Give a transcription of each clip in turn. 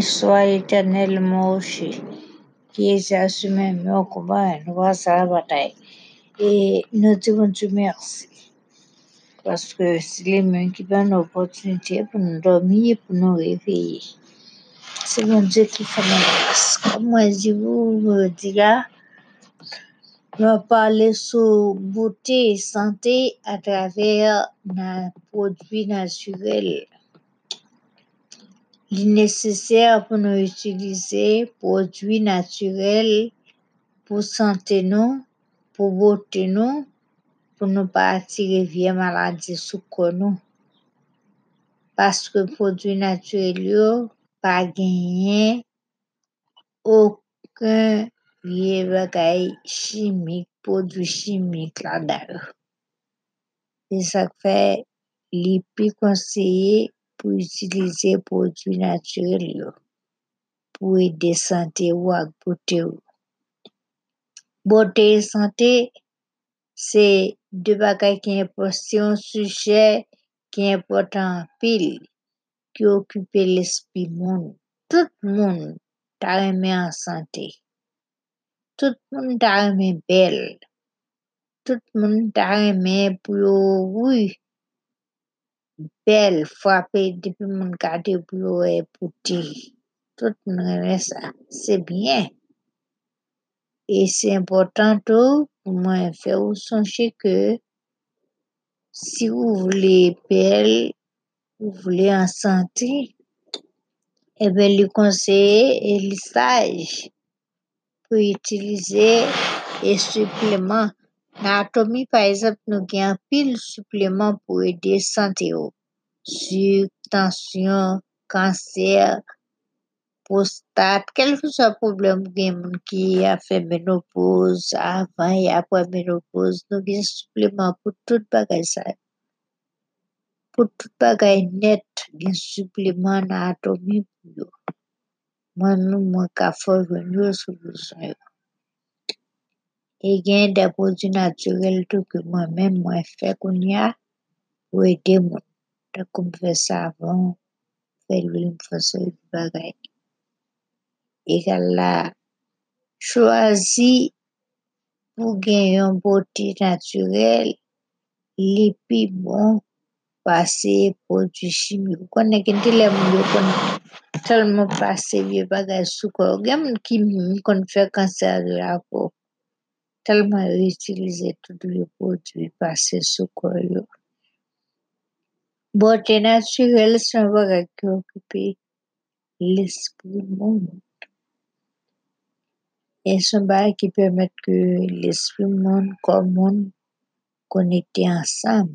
soit éternellement hoché, qui est assumé au combat, nous va à la bataille. Et nous disons Dieu merci. Parce que c'est les mains qui donnent l'opportunité pour nous dormir, pour nous réveiller. C'est mon Dieu qui fait la grâce. Comme je vous là, on va parler sur beauté et santé à travers nos produits naturels. Il est nécessaire pour nous utiliser produits naturels pour nous, pour beauté nous, pour ne pas attirer vieilles maladies sous nous. Parce que produits naturels pas gagné aucun vieux bagage chimique, produit chimique là-dedans. Et ça fait les plus conseillé pour utiliser produits naturels pour aider santé ou à beauté. Beauté et santé, c'est deux bagages qui important, sujet qui est important pile, qui occupe l'esprit monde. Tout le monde t'a aimé en santé. Tout le monde t'a aimé belle. Tout le monde t'a aimé pour oui. Belle, frappée depuis mon garder pour écouter. Tout aime ça. C'est bien. Et c'est important pour moi faire vous songer que si vous voulez belle, vous voulez en santé, eh bien, le conseiller et le sage pour utiliser les Nan atomi par ezap nou gen pil supleman pou ede sante yo. Oh. Suk, tansyon, kanser, prostat, kel fous a problem gen moun ki a fe menopoz, avan e apwa menopoz, nou gen supleman pou tout bagay sa. Pou tout bagay net gen supleman nan atomi pou yo. Mwen nou mwen ka fòj ven yo sou lousan yo. E gen depozi naturel tou ki mwen men mwen fe koun ya pou ede moun. Ta koum fe savon, fe lwil mfosol bagay. E kal la chwazi pou gen yon boti naturel li pi bon pase poti chimyo. Konen gen te le moun yo konen. Talman pase vye bagay sou kor. Gen moun ki moun kon fe kanser de la pou. Tellement utiliser tous les produits passer sucre. Beauté naturelle, c'est un bagage qui occupe l'esprit monde. Et c'est un bagage qui permet que l'esprit monde comme monde connectés ensemble.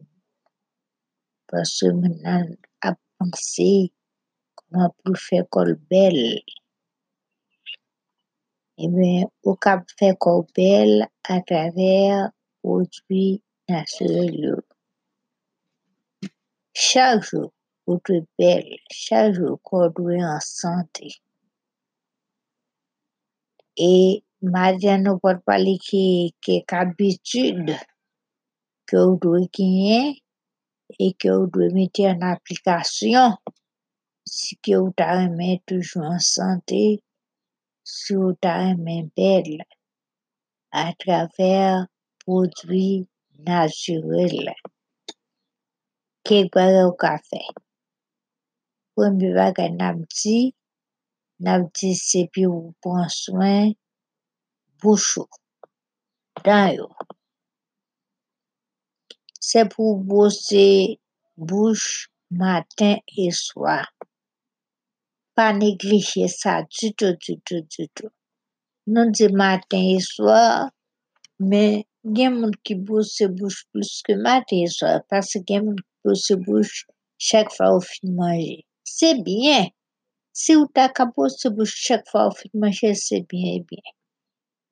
Parce que maintenant, à penser comment pour faire corps belle. Bien, au cap faire corps belle à travers produits naturels. Chaque jour, pour être belle, chaque jour, corps doit en santé. Et maintenant, nous ne parler que quelques habitudes que vous devez gagner et que vous devez mettre en application si que vous aimez toujours en santé, sou ta men bel a traver prodwi naturel. Ke gware ou kafe? Pwembe bagay namdi, namdi sepi ou ponswen bouchou, dan yo. Se pou bose bouch matin e swa. Pas négliger ça du tout, du tout, du tout. Non dit matin et soir, mais il y a gens qui bossent bouche plus que matin et soir parce qu'il y a gens qui bossent bouche chaque fois au fin de manger. C'est bien. Si vous avez qu'à bosser bouche chaque fois au fin de manger, c'est bien, bien.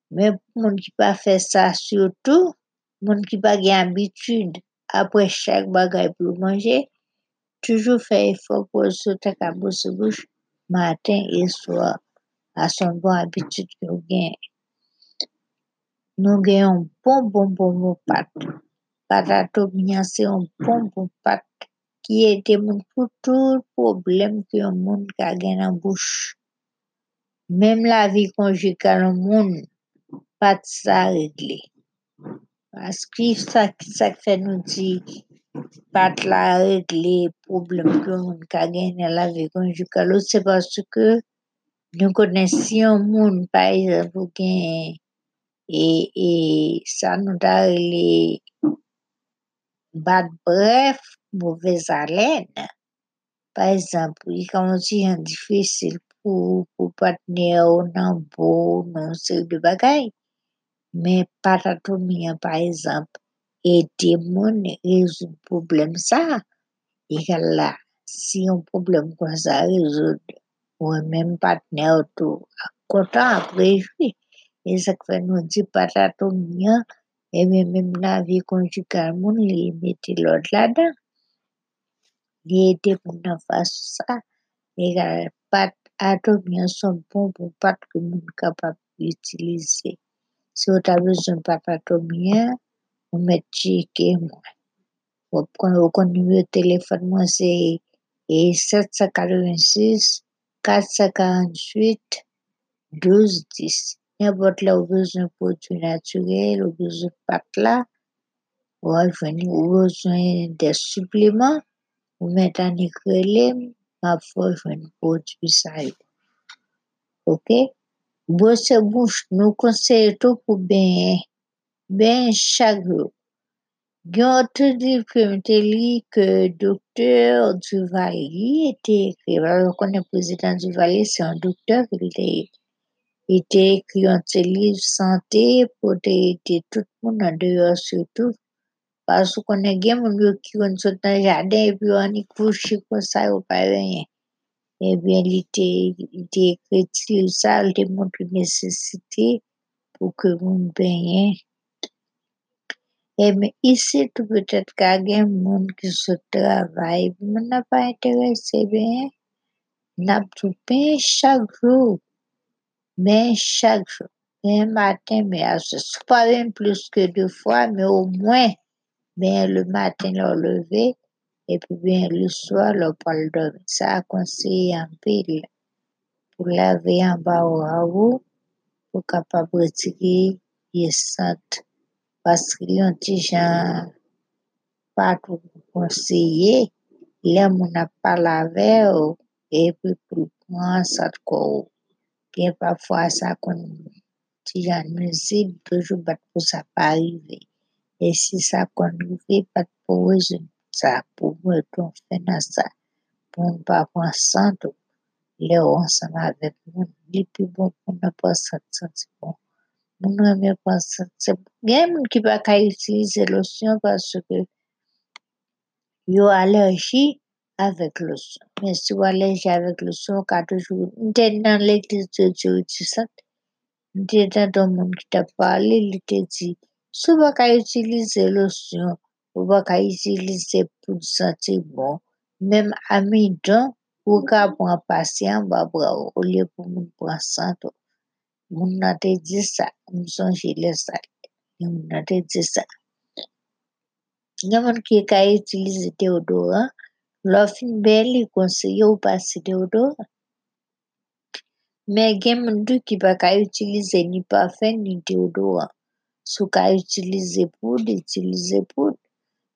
Mais pour gens qui pas faire ça surtout, gens qui pas habitude après chaque bagage pour manger, toujours faire effort pour se qu'à bosser bouche matin et soir. À son bon habitude que vous gagnez. Nous gagnons un bon, bon, bon, pâte. Pâte à c'est un bon, bon pâte ki ede moun pou tout problem ki yon moun ka gen nan bouch. Mem la vi konjikal moun, pat sa regle. Paski sa sa fe nou di, pat la regle problem ki yon moun ka gen nan la vi konjikal ou se paske nou konen si yon moun pa yon gen e, e sa nou da regle bad bref, mouvez alen. Par exemple, yi koman si yon difisil pou, pou patne ou nan bo, nan se de. Men patatomi an, par exemple, moun rezoun problem sa, yi kal la, si yon problem kon sa rezoun, ou men patne ou tou, kontan aprejoui. E sak fe nou di patatomi an, e men men la vi konjikal moun, li mette lod la dan. Li ede moun nan fasy sa, e kal patatomi an son bon pou pat ke moun kapap utilize. Si ou ta bezon patatomi an, ou met chike moun. Ou kon nime telefon moun se 786 448 1210. Nye bot la ou bezon potu naturel, ou bezon pat la, ou al veni ou bezon de supleman, ou an ikrelem, ma veni potu sa yo. Ok? Bo se bouch nou konseye tou pou ben, ben chak yo. Gyon te di kemte li ke doktor Duvalier ete ekri, wala konen prezident Duvalier, se an doktor ki li ete ekri an te liv sante pou te ete tout moun an deyo surtout pasou konen gen moun yo ki kon sot nan jade epi yo an ikouchi kon sa yo pa renyen. Ebyen li te ekri ti liv sa, li te moun ki nesesite pou ke moun benyen. Ebyen isi tou petet ka gen moun ki sot travay, moun nan pa interese benyen, nap tou ben chak jou, ben chak jou, ben maten, ben ase, sou pa ven plus ke de fwa, men ou mwen, ben le maten lor leve, epi ben le swa lor pal domi. Sa konseye an pil, pou lave an ba ou avou, pou kapab retiki ye sant. Paske yon ti jan patou konseye, le moun ap pa lave ou, epi pou pran sat kou. Gen pa fwa sa kon ti jan nizib, toujou bat pou sa pa arrive. E si sa kon rive, pat pou rezoun sa, pou mwen kon fè nan sa, pou mwen pa pran sant ou, le ou ansan avèk moun, bon pou mwen. Moun nan mè pansan. Gen moun ki pa ka itilize losyon paske yo alerji avèk losyon. Men si yo alerji avèk losyon, ka toujou. Nte nan l'eklis de Diyo ti san, nte nan don moun ki ta pale, li te di, sou pa ka itilize losyon, ou pa ka itilize pou di santi bon, menm amidon, ou ka pran pasyen, ba bravo, ou, ou li pou moun pran santo. Moun nan te di sa. Mson jile sa. Yon nate di sa. Nyaman ki ka itilize deodoran, lò fin bel li konseye ou pasi deodoran. Men gen mdou ki pa ka itilize ni pafen ni deodoran. Sou ka itilize poud, itilize poud.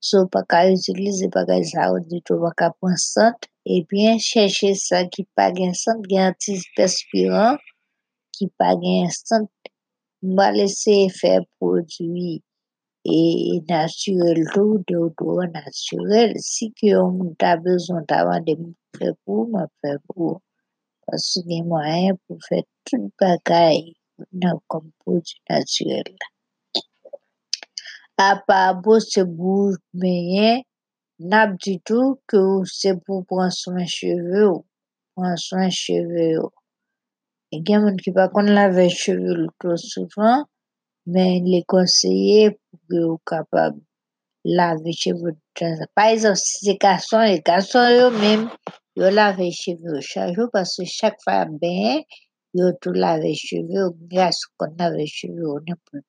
Sou pa ka itilize bagay sa ou di dito baka pwansant, ebyen chèche sa ki pa gen sant gen antiperspirant, ki pa gen sant mwa lese fè prodwi e naturel tou, deodoran naturel. Si ki yon moun ta bezon ta wande moun fè pou, mwa fè pou. Pasou gen mwen pou fè tout bagay nan kom prodwi naturel. A pa bo se bouj menyen, nap di tou ke ou se pou pran son cheve ou, pran son cheve ou. E gen moun ki pa kon lave cheve ou loutou soufan, men le konseye pou ou kapab lave cheve ou. Pa ezan si se kason, e kason yo men, yo lave cheve ou chajou, pasou chak fwa ben, yo tou lave cheve ou, gas kon lave cheve ou, nepou.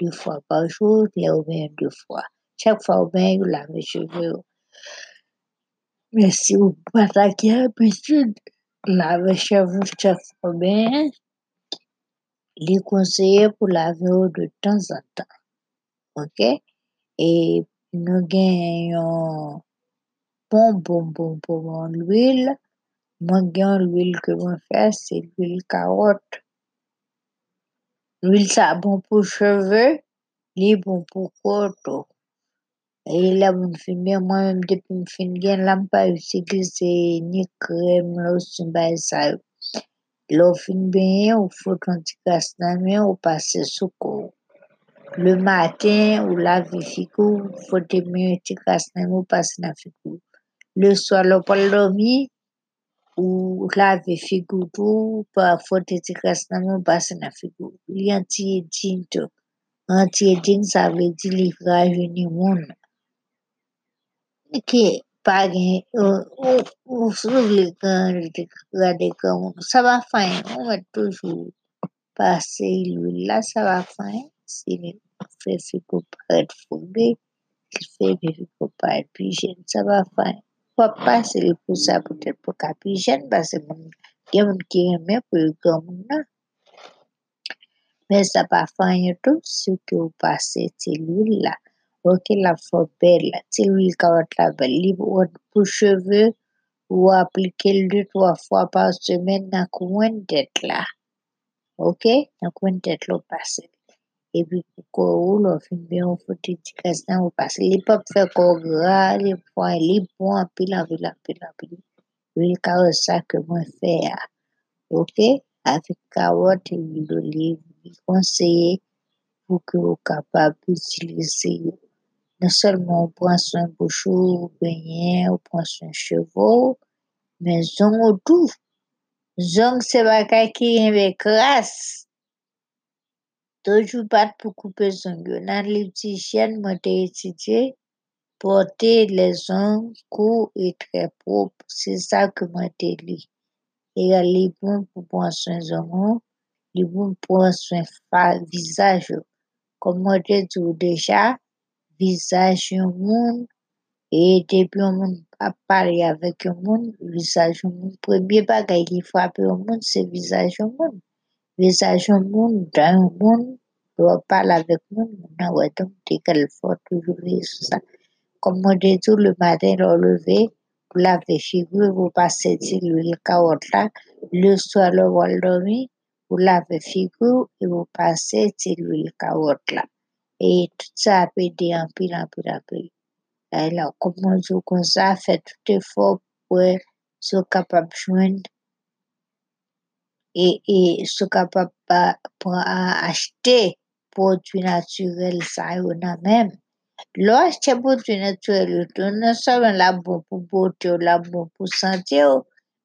De fwa pa joun, le ou ben de fwa. Chak fwa ou ben, yo lave cheve ou. Mais si vous attaquez l'habitude, chaque fois bien, les conseillers pour laver de temps en temps. OK? Et nous gagnons bon, bon, bon, bon, l'huile. Moi, l'huile que je fais, c'est l'huile carotte. L'huile, ça bon pour cheveux, les bon pour corps. Et là, mon film, moi-même, depuis que je finis, je n'ai pas utilisé ni crème, lotion, ça. L'eau fin bien, il faut un petit casse dans main, ou corps. Le matin, ou dans main, ou figou. Le soir, dormir, ou petit casse dans main, ou passer dans figou. Il y a un petit jean tout. Anti-aging, ça veut dire livrage ni monde. Que pa gen, ou, ou souvle kan, gade kan, sa va fayn, ou met toujou pase l'huile la, sa va fayn, si fe fiko paret fogue, si fe fiko paret pijen, sa va fayn. Pa pase li pou sa potet pou ka pijen, pase moun, gen moun ki reme pou yu gan moun na. Men sa pa fayn tou, si ou pase ti l'huile Ok, la fois belle, tu l'huile carotte la belle, libre pour cheveux, ou appliquer deux, trois fois par semaine dans le coin tête là. Ok, dans le coin tête là, passer. Et puis, pour qu'on roule, on fait bien, on fait des petits casse-temps, on passe. Les pas faire corps gras, les points, les points, pile, en pile, en pile, en pile. Carotte, ça que moi faire. Ok, avec carotte et l'huile d'olive, conseiller pour que vous capable d'utiliser non seulement on prend soin bouchou, beignet, on prend soin chevaux, mais zong tout. Zong c'est bagay qui avec grâce. Toujours pas pour couper zong. Dans l'hygiène, moi j'ai étudié, porter les ongles courts et très propres. C'est ça que moi j'ai lu. Et les bon pour prendre soin zong, les bon pour prendre soin visage. Comme moi j'ai dit déjà, visage yon moun, e depi yon moun ap pale avek yon moun, visaj yon moun, premye bagay ki frape yon moun, se visaj yon moun. Visaj yon moun, dan yon moun, do pale avek moun, moun nan wè ton te kal fò toujou ve sou sa. Kom mwen de tou le matin lò leve, pou lave figou, pou pase ti l'huile carotte la, le soir le wal dormi, pou lave figou, pou pase ti l'huile carotte la. E tout sa apè de anpil, anpil, anpil. E la koupman sou kon sa, fè tout e fò pou sou kapap jwen. E, e sou kapap pou achte prodwi naturel sa yo nan menm. Lò achte prodwi naturel yo, tou nan seman la bon pou bote yo, la bon pou sante yo,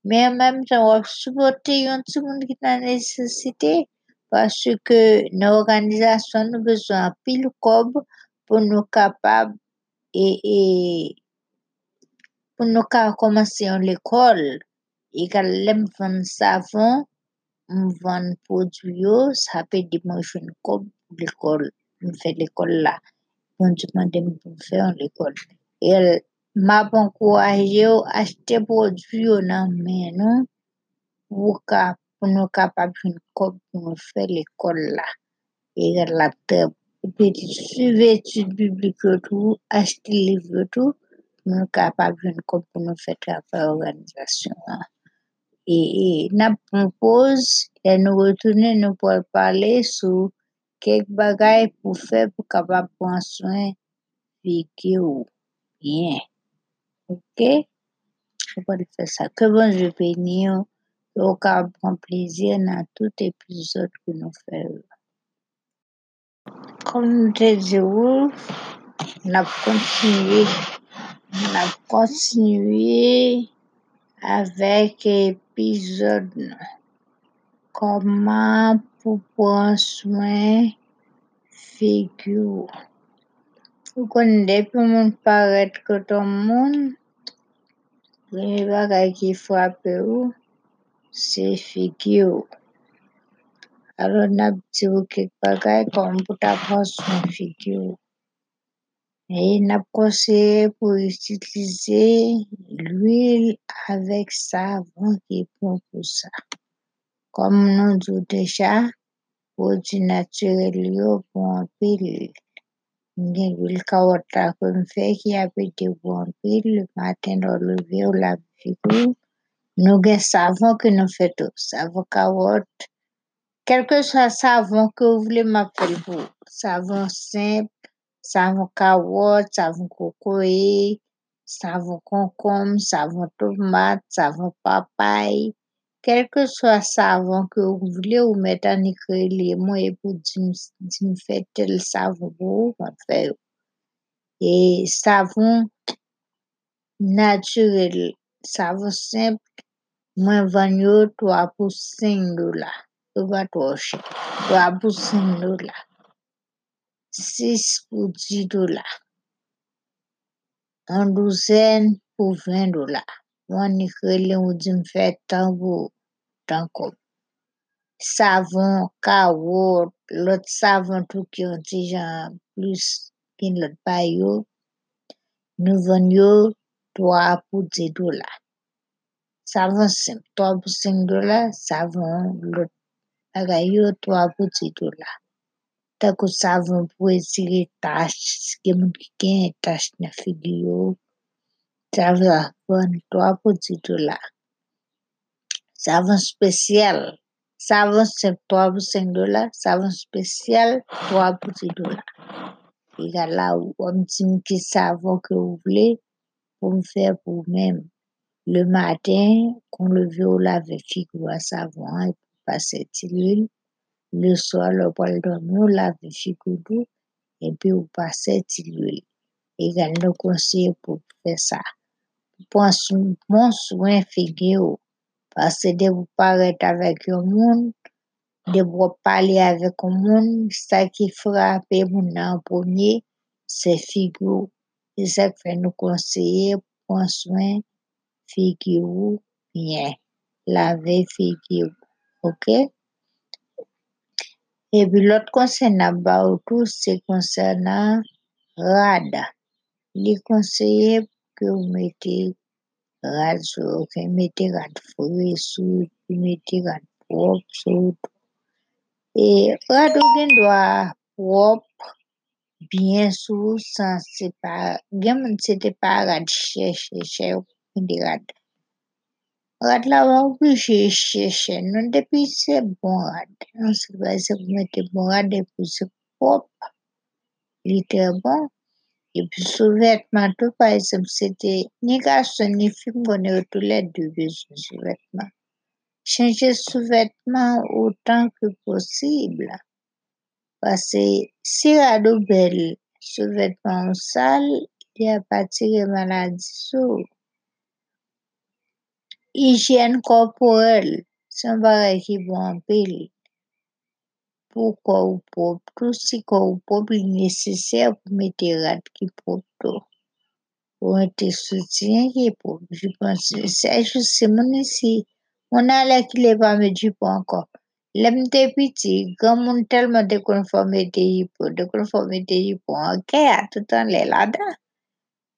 men menm tan wap soubote yon tout moun ki nan nesesite yo. Parce que nos organisations ont besoin pile cob pour nous capables et, pour nous commencer à l'école. Et quand l'aime vendre savon, on vend produits, ça peut une cob l'école, on fait l'école là. On demande pour faire l'école. Et m'a encouragé acheter produits dans mais non pour pour nous capables de pour nous faire l'école là. Et la table. Et puis, suivre l'étude biblique tout, acheter livre tout, pour nous capables de pour nous faire travailler l'organisation. Et, et, nous propose, et nous retourner, nous pour parler sur quelques bagailles pour faire pour capable prendre soin de bien. Ok? On va faire ça. Que bon Dieu bénisse au cas prend plaisir dans tout épisode que nous faisons. Comme je dis, on a continué, on a continué avec l'épisode comment pour prendre soin figure. Vous connaissez pour mon paraître que tout le monde, les bagages qui frappent ou, CFAQ. Araw nabjibu kik bagay komputa pos CFAQ. Et n'approchez pour utiliser l'huile avec savon qui est bon pour ça. Comme nous dit déjà, produit naturel bon pile. Mwen vil kawata kon fe ki api de bon pil, maten do leve ou la fikou. Nous gen savon que nous fait tout. Savon carotte. Quel que soit savon que vous voulez m'appeler pour. Savon simple, savon carotte, savon cocoye, savon concombre, savon tomate, savon papaye. Quel que soit savon que vous voulez, vous mettez en écrit les mots et pour dire, fait tel savon vous, faire. Et savon naturel, savon simple, Mwen vanyo 3 pou 5 dola. Yo ba toche. 3 pou 5 dola. 6 pou 10 dola. An douzen pou 20 dola. Mwen ni krele ou di m fè tango tanko. Savon, kawot, lot savon tou ki yon ti jan plus kin lot payo. Nou vanyo 3 pou 10 dola. sa van 5, 3 pou 5 dola, sa van lot. Aga yo 3 pou 10 dola. Tako sa van pou esire tash, ke moun ki gen tash na figyo. Sa van 3 pou 10 dola. Sa van spesyal. Savon sep 3 pou 5 dola, savon spesyal 3 pou 10 dola. E gala ou am tim ki savon ke ou vle pou m fè pou mèm. Le matin, qu'on leve ou lave figure à savon et passer l'huile. Le soir, le poil dormir, lave figure d'eau et puis vous passez l'huile. Également conseillé pour faire ça. Prends bon soin figure parce que de vous paraître avec un monde, de vous parler avec un monde, ça qui frappe mon en premier, c'est figure. C'est ça fait nous conseiller, prendre soin figure bien. Laver figure. OK? Et puis l'autre concernant tout, c'est concernant rad. Il est conseillé que vous mettez rad sur, que vous mettez rad frais sur, que vous mettez rad propre sur. Et rad ou doit propre, bien sur, sans moun c'était pas rad cher, cher, cher, des rad. Rad là, on obligé chercher, non, bon rad. Non, très bon. Et puis sous-vêtements, tout par exemple, c'était ni garçon ni fille, on est tous les deux sous-vêtements. Changer sous-vêtements autant que possible. Parce si sous-vêtements sale, il tiré maladie. hijyen korporel, san barè ki bon anpil. Pou kwa ou pop tou, si kwa ou pop li nesesè pou mette rat ki pop tou. Pou mette soutien ki pop. Jipansi, sa jose moun esi, moun alè ki le pa me jipan anko. Lem te piti, gwa moun telman de konforme te jipo, de konforme te jipo anke a toutan le ladan.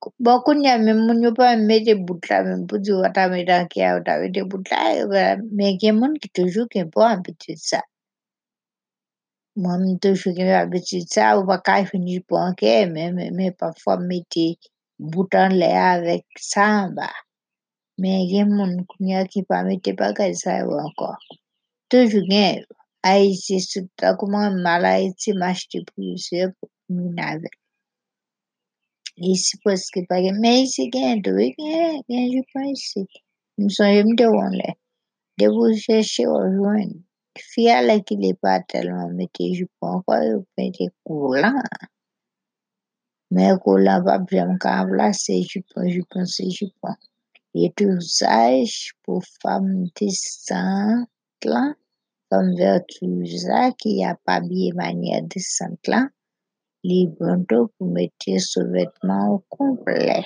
Bon, Bakun ya men moun yo pa meje butla men pouzi wata me dan ki ya wata wete butla e men gen moun ki toujou ki pou ambitit sa. Moun toujou ki pou ambitit sa ou pa ka finir pou anke men men pafwa meti butan le avek samba. Men gen moun kounya ki pa meti pa kaj sa e yo anko. Toujou gen a isi suta kouman mala isi mashti pou yuse pou minavek. Ici. Nous sommes me devant là. De vous chercher au joindre. Fia là qu'il est pas tellement mettez je pas encore, vous mettez coulant. Mais coulant pas bien qu'à placer, je pense, je pense. Et tout ça, pour femme décente là, femme vertueuse qui a pas bien manière décente là, bandeaux pour mettre sous-vêtements au complet.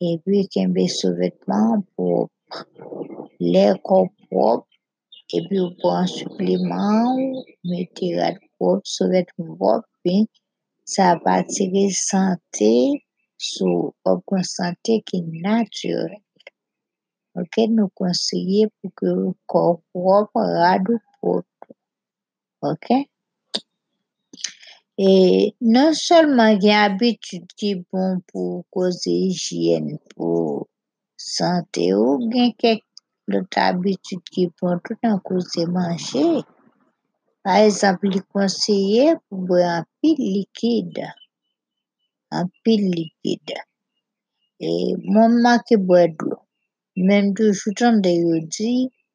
Et puis, qu'il y sous-vêtements propres. Les corps propres. Et puis, pour un supplément, mettez rad propre, sous-vêtements propres, puis sa pa tire sante sou organ sante ki naturel. Ok, nou konseye pou ke kor prop, rado prop. Ok? E non solman gen abitud ki bon pou koze hijyen pou sante ou, gen kek lot abitud ki bon tout an koze manje. Par exemple, li konseye pou bwe an pil likid. An pil likid. E mouman ki bwe dlo. Men tou choutan de yo di,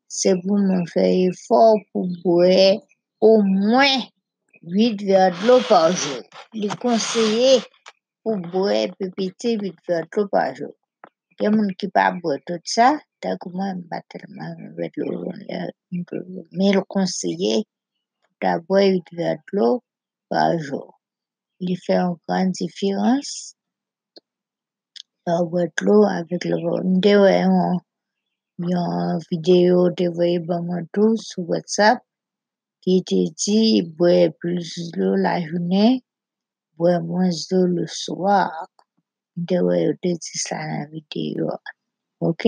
se pou moun feye for pou bwe ou mwen 8 ver dlo par jour. Li konseye pou bwe pepite 8 ver dlo par jour. Gen moun ki pa bwe tout sa, tak mwen batelman mwen dlo. Men li konseye pou ta bwe 8 ver dlo par jour. Li fè an gran difirans pa bwe dlo avèk le bon. Nde wè yon video te voye ba mwen tou sou WhatsApp ki te di bwe plus dlo la jounen, bwe mwen dlo le. Nde wè yo te di sa nan video. Ok?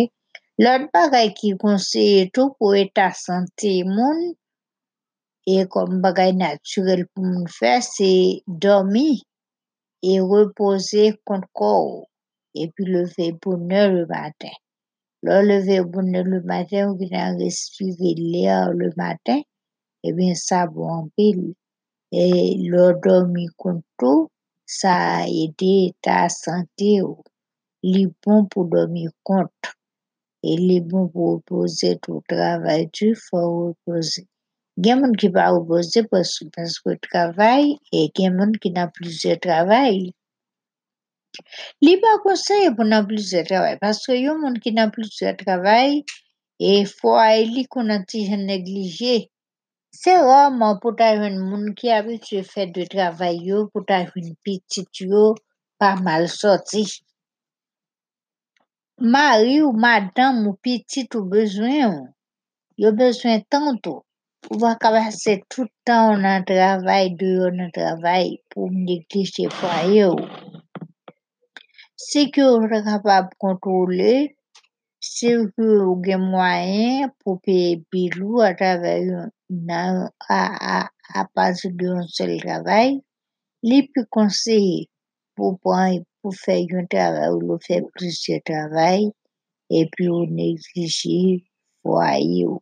Lot bagay ki konseye tou pou eta sante moun e kom bagay naturel pou moun fè, se dormi e repose kont kou e pi leve bonne le matin. Lò leve bonne le matin ou ki nan respire lèr le matin, e ben sa bon pil. E lò dormi kont tou, sa ede ta sante ou. Li bon pou dormi kont. E li bon pou repose tou travay tu fò repose. Gen moun ki pa repose paske travay e gen moun ki nan plize travay. Li pa konseye pou nan plize travay paske yon moun ki nan plize travay e fwa e li konan ti jen neglije. Se roman pou ta yon moun ki abitye fè de travay yo, pou ta yon pitit yo, pa mal soti. Mari ou madan ou pitit ou bezwen yo, yo bezwen tanto. Ou va kabase toutan ou nan travay, de yo nan travay, pou mne fwa yo. Se ki ou re kapab kontrole, se ki ou gen mwayen pou pe bilou a travay nan a pasi de yon sel travay, li pi konseye pou fè yon travay ou lo fè plisye travay e pi ou neglije fwa yo.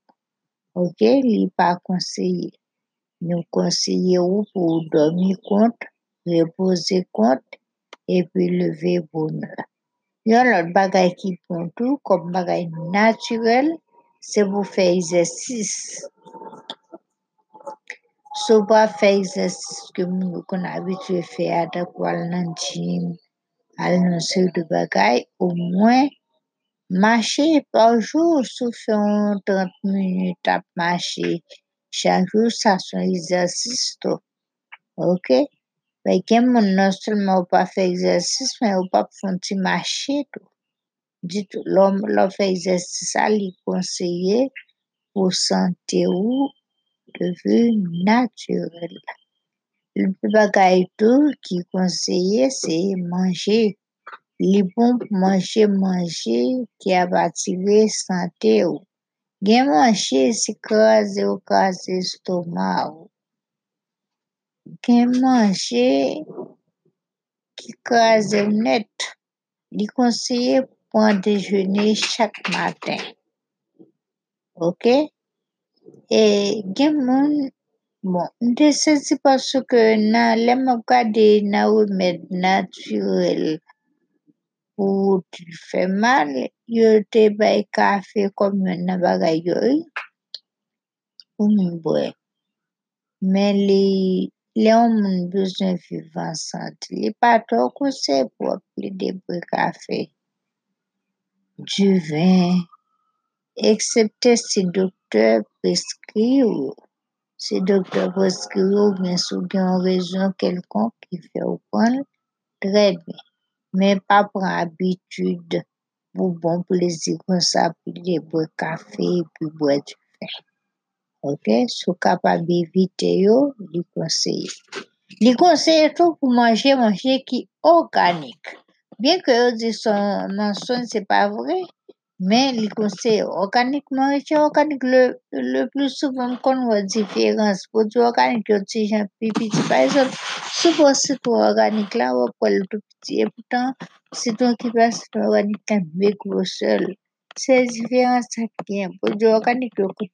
Ok, li pa konseye. Nou konseye ou pou dormi kont, repose kont, e pi leve bonne. Yon lot bagay ki pon tou, kom bagay naturel, se pou fè exersis. Sou pa fè exersis ke moun kon abitue fè atak wal nan jim, al nan se de bagay, ou mwen, mache par jour sou fè an 30 minute ap mache. Chak jou sa son exersis tou. Ok? Fè gen moun nan selman ou pa fè exersis, men ou pa pou fon ti mache tou. Ditou, lò fè exersis sa li konseye pou sante ou deve naturel. Lè bagay tou ki konseye se manje. Li bon pou manje manje ki abative sante ou. Gen manje si kaze ou kaze stoma ou. Gen manje ki kaze net. Li konseye pou an dejene chak maten. Ok? E gen moun, bon, nte se si pasou ke nan lem wakade nan ou med naturel pou ti fè mal, yo te bay kafe kom yon nan bagay yoy, moun bwe. Men li, le yon moun bezwen vivan sante. Li pato konsey pou ap li de bwe kafe. Du vin, eksepte si doktor preskri ou, si doktor preskri ou, men sou gen yon rezon kelkon ki fè ou pon, tre ben. Men pa pran abitude pou bon plezi kon sa pou li de pou bwe du vin. Ok? Sou kapab evite yo, li konseye. Li konseye tou pou manje manje ki organik. Bien ke yo di son menson se pa vre, men li konseye organik manje organik le, le plus souvan kon wè diferans. Produit organik yo ti jan pi piti. Par exemple, soupo citron organik la wè pou el tout piti. Et pourtant, citron ki pa citron organik kan me grosel. Se diferans sa ki gen. Produit organik yo kou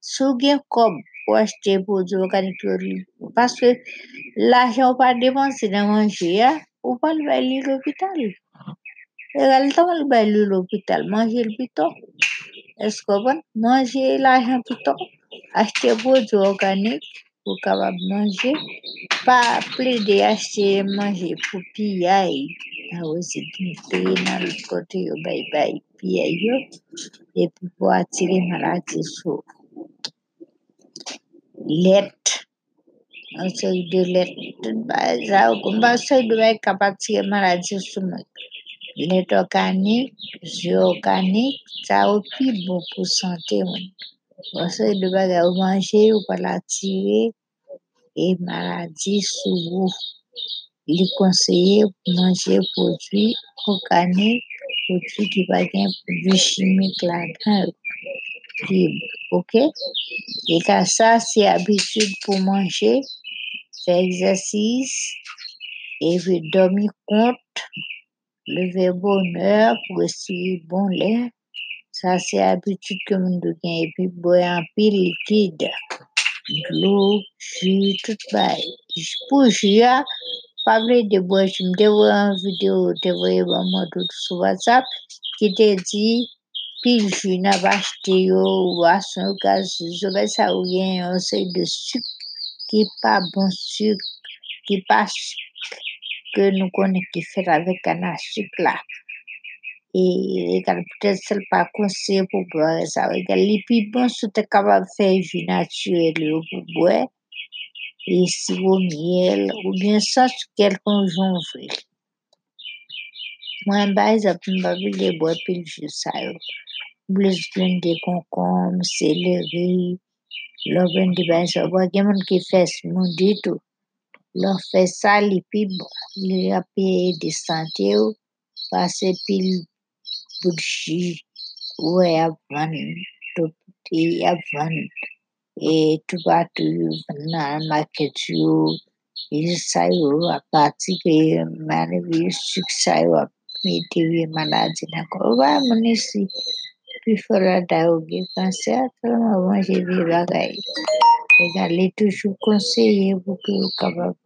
sou gen kob pou achete prodou organik yo li. Paske l'ajan ou pa depanse nan manje ya, ou pa l'bay li l'opital. E gal tan l'bay li l'opital, manje l'pito. Esko bon, manje l'ajan pito, achete prodou organik pou kabab manje, pa ple de achete manje pou piyay. A wese din nan l'kote yo bay bay piyay yo, e pou pou atire malati sou. Let. De let. De bay kapatire maladi sou mwen. Let organik, zi organik, sa ou pi bon pou sante mwen. An sey de bay ou manje ou pala e maladi sou ou. Li pou manje produit organik, produit ki bagen produit chimik la Ok? E ka sa, se abitude pou manje, fè exercice, e ve domi kont, leve bonheur, pou esi bon lè. Sa se abitude ke moun do gen, e pi boye an pi likide. Glou, ju, tout bay. Pou ju ya, pa vle de boye, jim de voye an video, de voye ban modou sou WhatsApp, ki te di, pil ju na vachte yo, ou gen yon sey de suk, ki pa bon suk, ki pa suk, ke nou konen ki fet avek ana suk la. E egal pwede sel pa konsey pou boye sa, egal li pi bon sou te kabab fe ju naturel yo pou boye, e si ou miel, ou bien sa sou kel konjon de konkom, seleri, lò ven di bay sa, wè gen moun ki fes moun ditou. Lò fes sa li li de sante yo, pase pil boudji, wè avan, touti avan, e tou batou nan maket yo, e sa yo apati ke manevi suk sa yo api tewe maladi nan kon. Wè moun isi, pi fola da ou ge kanser, atreman wanje vi bagay. E gale toujou konseye pou ki ou kabab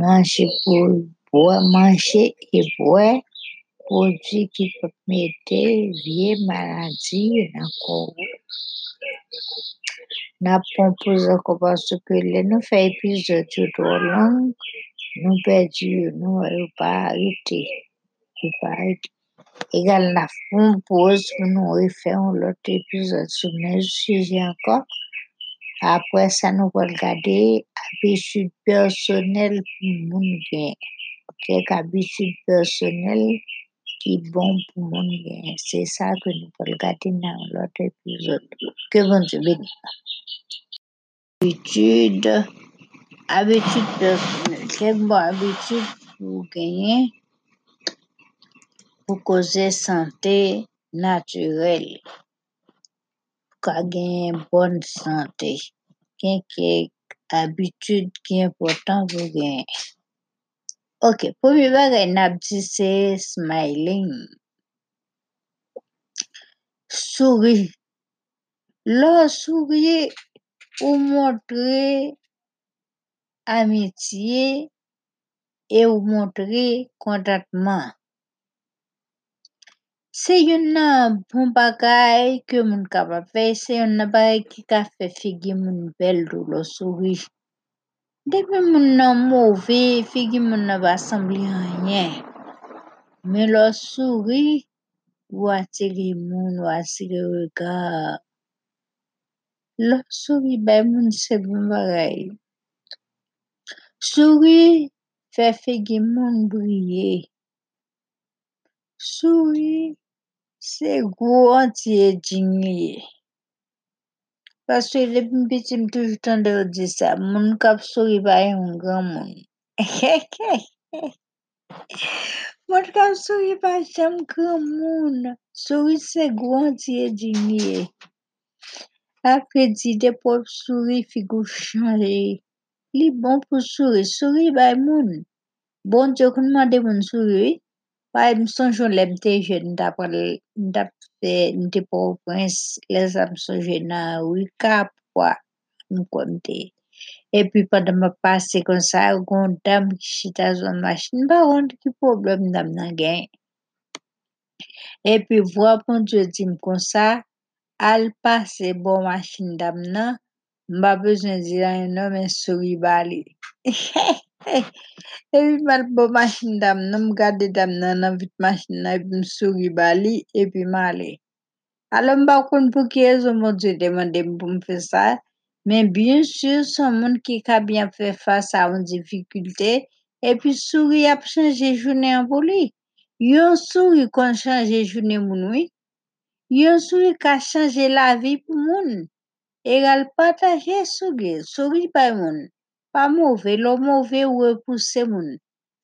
manje pou boye, manje e boye, pou di ki pot mette vie maladi nan kon. Na pou zako baso ke le nou fe epizot yo do lang, nou pedi yo nou e ou pa ite. Ou pa ite. Egal na fon pouz pou nou refe an lot epizod sou men suje ankon. Apre sa nou wèl gade abitud personel pou moun gen. Kek abitud personel ki bon pou moun gen. Se sa ke nou wèl gade nan lot epizod. Ke bon se beni. Abitud abitud personel. Kek bon abitud pou genyen pou koze sante naturel. Ka gen bon sante. Ken kek abitud ki important pou gen. Ok, pou mi bagay nap di se smiling. Souri. Lo souri ou montre amitye e ou montre kontatman. Yon nan bon bagay kapap fe, se yon nan bagay ki ka fe figi moun bel do lo souri. Depi moun nan mouve, figi moun nan pa sembli anyen. Men lò souri, ou atire moun, ou atire regard. Lò souri bay moun se bon bagay. Souri fè figi moun brille. Souri se gwo antye jinye. Paswe lep mpiti m toujou tan de ou di sa, moun kap sori baye yon gran moun. moun kap sori baye sam gran moun, sori se gwo antye jinye. Apre di depop sori figou chanle, li bon pou sori, sori baye moun. Bon diyo konman de moun sori, Baye msonjon lem te jen dap se nte pou prins lè sa msonjen nan wika pwa mkwa mte. E pi padan mwa pase kon sa kon dam ki chita zon machin ba rond ki problem dam nan gen. E pi vwa pon dje dim kon sa al pase bon machin dam nan mba bezon zilan yon men sou li bali. E pi mal bon machin dam nan, m gade dam nan nan vit machin nan, e pi m souri bali, e pi male. Alo mba kon pou ki e zon mon diyo demande m pou m fe sa, men bien sur son moun ki ka bien fe fasa an difikulte, e pi souri ap chanje jounen an pou li. Yon souri kon chanje jounen moun oui. Yon souri ka chanje la vi pou moun. E pataje souri, souri. Pa mouve, lo mouve ou e pousse moun.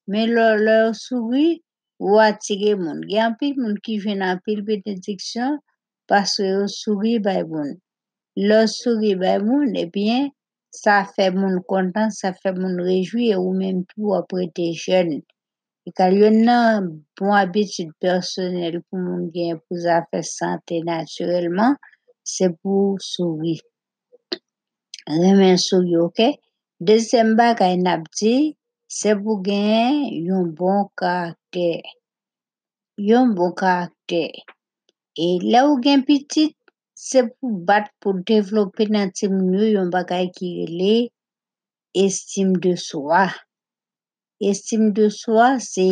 Men lo souri ou atire moun. Gen pil moun ki jen an pil benediksyon, paswe yo souri bay moun. Lo souri bay moun, e bien, sa fe moun kontan, sa fe moun rejoui, ou menm pou aprete jen. E kal yon nan bon abitit personel pou moun gen pou zafè sante naturelman, se pou souri. Remen souri, ok? Dezem bagay nap di, se pou gen yon bon karakter. Yon bon karakter. E la ou gen pitit, se pou bat pou devlope nan tim nou yon bagay ki rele estime de swa. Estime de swa se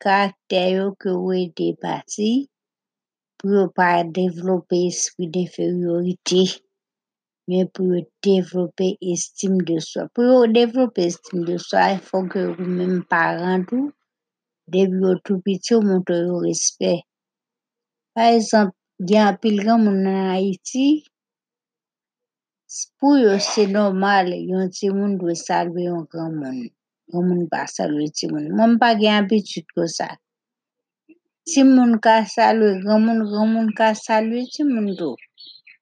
karakter yo ke ou e depati pou yo pa devlope espri de feriorite. Pou yo devlope estime de swa. Pou yo devlope estime de swa, e fon ke ou menm paran tou, debi yo tou piti yo monto yo respet. Par exemple, gen apil gen moun nan Haiti, pou yo se normal, yon ti moun dwe salwe yon gen moun. Yon moun pa salwe ti moun. Moun pa gen abitit ko sa. Ti moun ka salwe gen moun, gen moun ka salwe ti moun tou.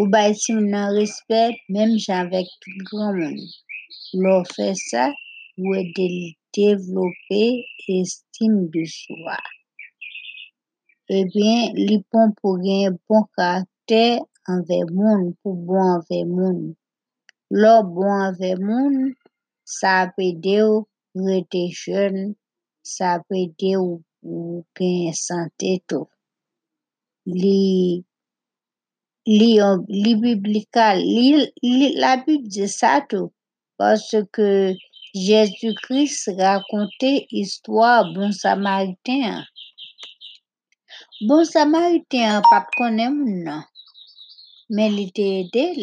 Ou moun nan respet, mem jen vek gen moun. Lò fè sa, ou de devlope estime de swa. Ebyen, li pon pou gen bon karakter anve moun, pou bon anve moun. Lò bon anve moun, sa apede ou rete jen, sa apede ou gen sante tou. Li biblikal, la bib di sa tou, paske Jezu Kris rakonte istwa bon samariten. Bon samariten pap konen moun nan, men li te edel,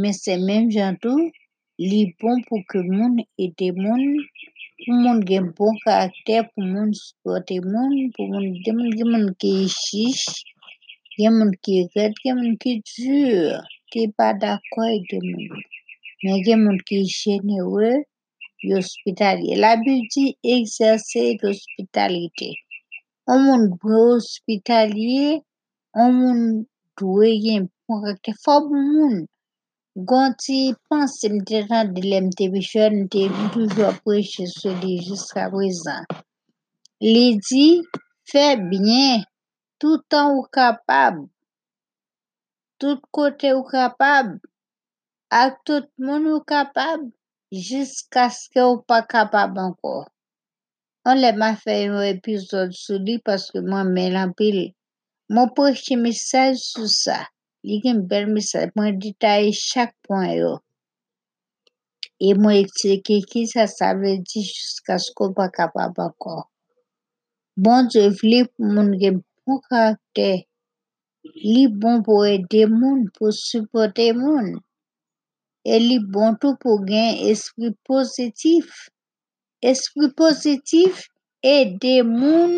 men se men jantou, li bon pou ke moun ete moun, pou moun gen bon karakter, pou moun supporte moun, pou moun gen moun ki chiche, Gen moun ki red, gen moun ki djur, ki pa dakoy gen moun. Men gen moun ki jenewe, yo ospitalye. La Bib di egzase l'ospitalite. An moun dwe ospitalye, an moun dwe gen pou reke fob moun. Ganti panse mte jan dilem te bichon, mte toujwa preche sou li jiska prezan. Li di, fe bine. tout an ou kapab, tout kote ou kapab, ak tout moun ou kapab, jisk aske ou pa kapab anko. An le ma fe yon epizod sou li paske mwen men lampil. Mwen poche misaj sou sa. Li gen bel misaj. Mwen ditaye chak pon yo. E mwen ekseke ki sa sa ve di jisk aske ou pa kapab anko. Bon, je vle pou moun gen bon karakter. Li bon pou ede moun, pou supporte moun. E li bon tou pou gen espri pozitif. Espri pozitif ede moun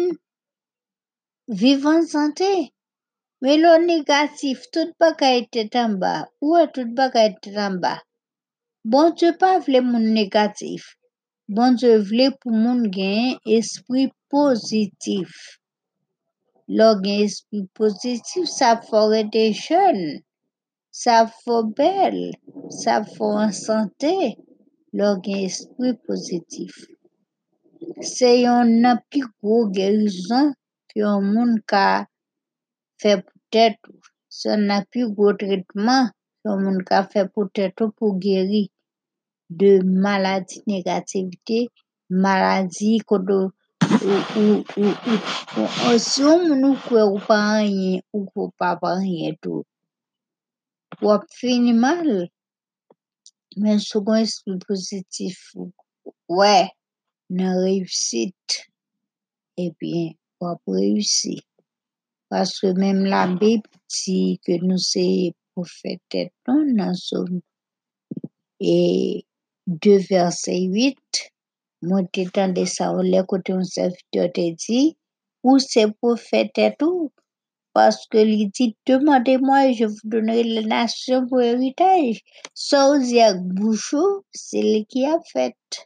vivan sante. Me lo negatif, tout bagay tetan ba. Ou e tout bagay tetan ba. Bon Dieu pa vle moun negatif. Bon Dieu vle pou moun gen espri pozitif. Lo gen espri pozitif, sa fò rete jen. Sa fò bel. Sa fò an sante. Lo gen espri pozitif. Se yon nan pi gwo gerizon ki yon moun ka fe pou tètou. Se yon nan pi gwo tritman ki yon moun ka fe pou tètou pou geri de maladi negativite, maladi kodo ou si yon moun ou kwe ou pa ranyen ou kwe pa pa ranyen tou. Wap fini mal. Men sou kon espri pozitif wè nan reyusit ebyen wap reyusi. Paske menm la bib ti ke nou se pou fetet non som e 2 verse 8 mwen te tende sa ou le kote yon serviteur te di ou se pou fetet ou paske li di demande mwen je vous donnerai le nation pou eritage. Sa ou zi ak bouchou se li ki a fet.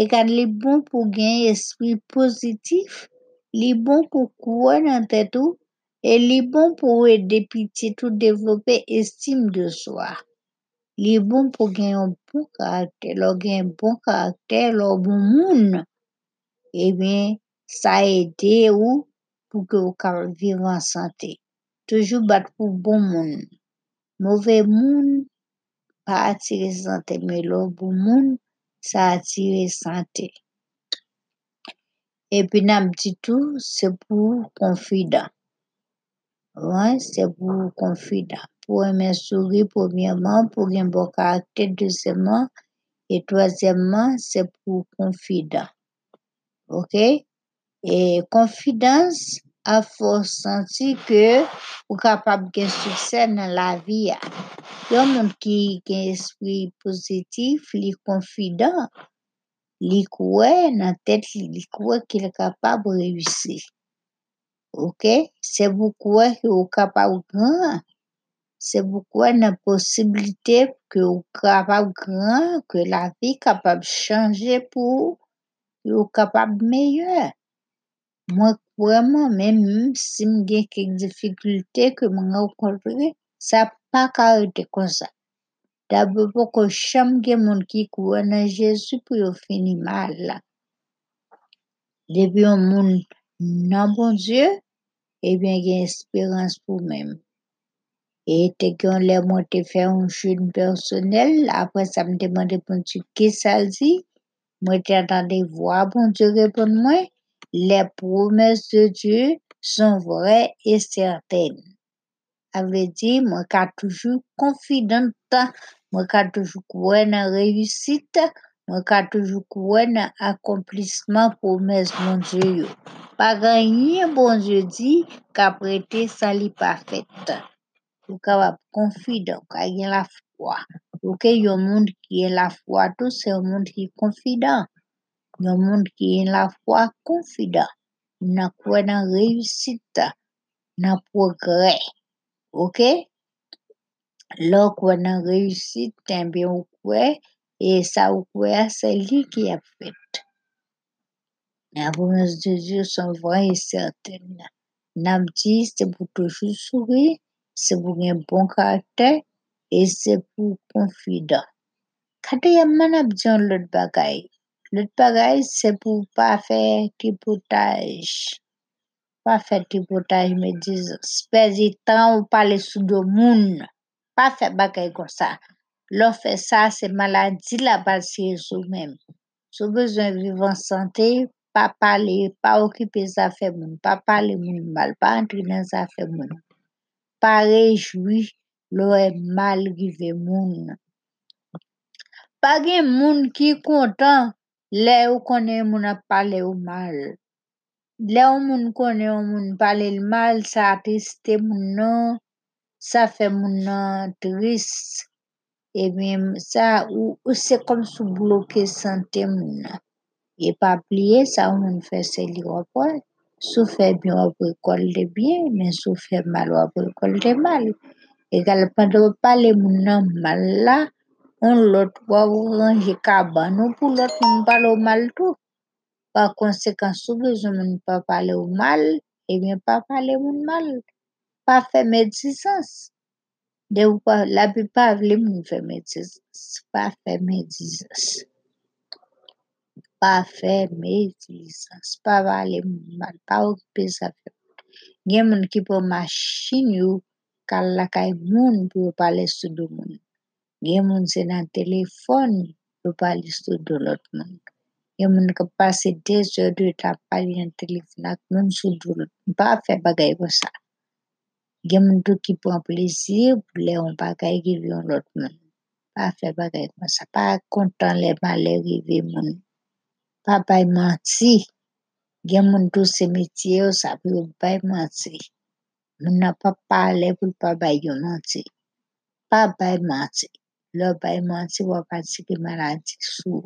E kan li bon pou gen espri pozitif, li bon pou kouwen nan tetou, e li bon pou e depiti tou devlope estime de swa. Li bon pou gen yon bon karakter, lo gen bon karakter, lo bon moun, e ben sa ede ou pou ke ou ka vive an sante. Toujou bat pou bon moun. Mouve moun pa atire sante, me lo bon moun sa atire sante. E pi nam titou, se pou konfida. Ouan, se pou konfida. Pou eme souri, poumyaman, pou gen bo karakter, deuxyman, e toazyaman, se pou konfida. Ok? E konfidans a fos santi ke ou kapab gen sukse nan la vi ya. Yon moun ki gen espri pozitif, li konfida, li kouwe nan tet li, li kouwe ki li kapab reyusi. Ok? Se pou kouwe ki ou kapab gran, se pou kouwe nan posibilite ki ou kapab gran, ki la vi kapab chanje pou ki ou kapab meyye. Mwen kouwe man, men si mgen kek difikulte ke mwen ou kontre, sa pa karite kon sa. Dabe pou kon chanm gen moun ki kouwe nan Jezu pou yo fini mal la. Depi yon moun nan bon Diyo, ebyen gen espirans pou men. E te gen lè mwen te fè yon choun personel, apre sa mwen te mwen repon tu ke sa zi, mwen te atande vwa bon Diyo repon mwen, lè promes de Diyo son vre et certaine. Ave di mwen ka toujou konfidanta, mwen ka toujou kwen nan reyusita, mwen ka toujou kwen nan akomplisman promes bon Diyo yo. Pa ganyen bon Diyo di, ka prete sa li pa fète. Ou ka wap konfidan, ka gen la fwa. Ou ke yon moun ki gen la fwa tou, se yon moun ki konfidan. Yon moun ki gen la fwa konfidan. Nan kwen nan reyusita, nan progre. Ok? Lò kwen nan reyusita, tenbe ou kwen, e sa ou kwen, se li ki ap fète. La promes de Diyo son vre et certaine. Nam di, se pou toujou souri, se pou gen bon karakter, e se pou konfida. Kate yon man ap diyon lot bagay. Lot bagay se pou pa fe tipotaj. Pa fe tipotaj me diz, spezi tan ou pale sou do moun. Pa fe bagay kon sa. Lo fe sa se maladi la basye sou men. Sou bezwen vivan sante, pa pale, pa okipe zafè moun, pa pale moun mal, pa antri nan zafè moun. pa rejoui e mal rive moun. Pa gen moun ki kontan le ou konen moun ap pale ou mal. Le ou moun konen ou moun pale l mal, sa atiste moun nan, sa fe moun nan trist. E bim sa ou, ou se kom sou bloke sante moun nan. E pa pliye sa ou moun fe se li wapwaj. Sou fè byon wap rekolte byen, men sou fè mal wap rekolte mal. E gal galpan do pale moun nan mal la, on lot waw ranje kaban nou pou lot moun pale ou mal tou. Par konsekans sou bezon moun pa pale ou mal, e bien pa pale moun mal. Pa fè medisans. De ou pa, la bi pa vle moun fè medisans. Pa fè medisans. Pa fe medisans. Pa pale moun mal. Pa okipe sa fe. Gen moun ki pou machin yo, kal la kay moun pou pale sou do moun. Gen moun se nan telefon pou pale sou do lot moun. Gen moun ka pase 2 heures de temps pale nan telefon ak moun sou do lot moun. Pa fe bagay pou sa. Gen moun tou ki pran plesir pou le ki yon lot moun. Pa fe bagay pou sa. Pa kontan le male rive moun. Pa bay manti. Gen moun tou se metye yo sa pou yon bay manti. Moun na pa pale pou pa bay yon manti. Pa bay manti. Lò bay manti wap atike maladi sou.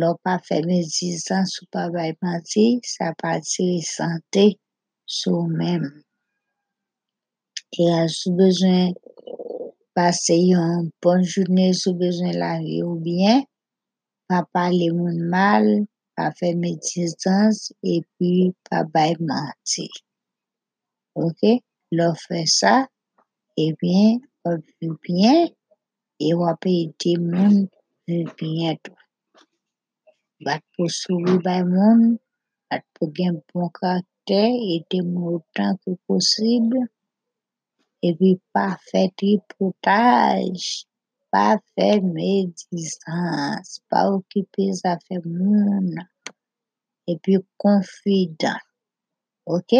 Lò pa fe medisans ou pa bay manti, sa pa atire sante sou men. E a sou bezwen pase yon bon jounen, sou bezwen la vi ou bien, pa pale moun mal, pa fe medisans, e pi pa bay manti. Ok? Lò fe sa, e bien, wap vi bien, e wap ede moun vi bien tou. Bat pou souvi bay moun, bat pou gen bon karakter, ede moun otan ki posib, e pi pa fe tripotaj, pa fe medisans, pa okipe zafè moun, e pi konfidan. Ok?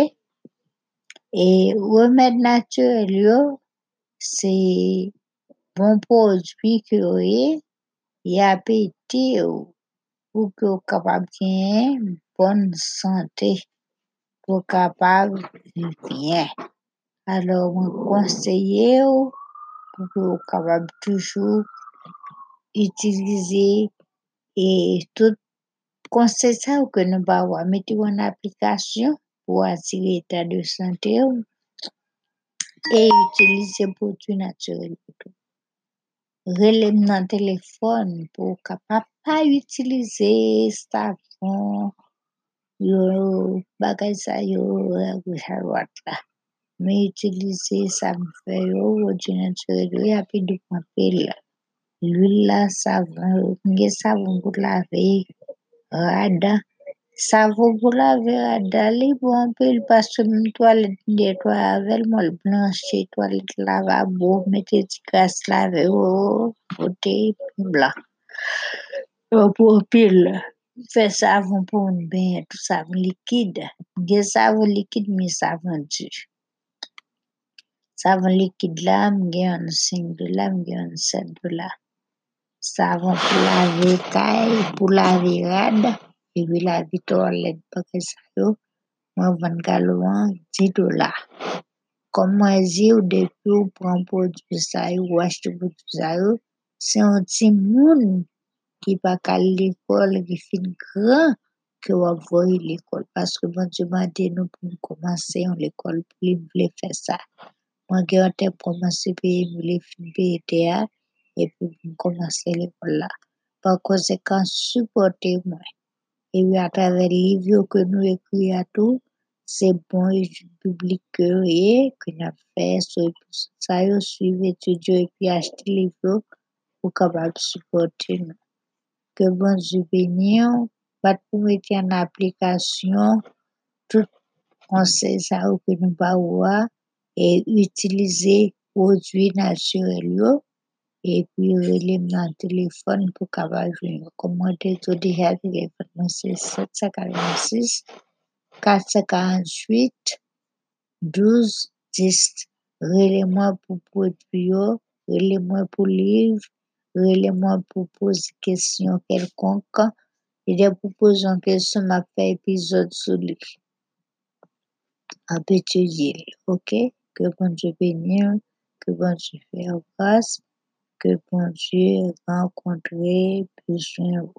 E remèd naturel se bon prodwi ki yo ye, ya pe ite yo, pou ki yo kapab gen bon sante, pou kapab vi bien. Alo, mwen konseye yo, pou ki yo kapab toujou itilize, e tout konsey sa ou ke nou ba wè meti wè an aplikasyon, pou atire etat de sante yo, e itilize prodwi naturel yo tou. Relem nan telefon pou kapab pa itilize savon, yo bagay sa yo, Mwen itilize savve yo wòjè natyore yo api dupan pel. L'huil la savon, mwen gen savon pou lave rada. Savon pou lave rada li pou anpil pasè mwen toalet netwa avèl mwen blanche toalet lavabo, mette ti kras lave oh, oh, yo, pote pou blan. Pou pil. Fè savon pou mwen ben, tout savon likid. Gen savon likid, mwen savon di. Savon likid la, mge yon 5 dola, mge yon 7 dola. Savon pou lave kay, pou lave rad, evi lave toalet pake sa yo, mwen van galwan 10 dola. Kom mwen zi ou depi ou pran prodjou sa yo, wache tou prodjou sa yo, se yon ti moun ki pa kal l'ekol, ki fin gran, ki wap voye l'ekol. Paske mwen bon, jemante nou pou mwen komanse yon l'ekol, pou li vle fe sa. Mwen gen yon te komanse pe yon vle fin pe ete ya, e pou mwen komanse l'ekol la. Pa konsekans, supporte mwen. E wi atrave liv yo ke nou ekri atou, se bon etude publik ke ye, ke nap fè, so sa yo suiv etude yo epi achete liv yo pou kapab supporte nou. Ke bon Dieu beni ou, pat pou mette an aplikasyon tout konsey sa ou ke nou ba ou a, e utilize prodwi naturel yo, epi relem nan telefon pou kapab jwen yo. Komante to di help, nou se 746 448 12 10. Relem mwen pou prodwi yo, relem mwen pou liv, relem mwen pou pose kesyon kelkonk, e de pou pose an kesyon ma li. Ap etudye li, ok? Que bon Dieu béni, que bon Dieu fasse grâce, que bon Dieu rencontre besoin.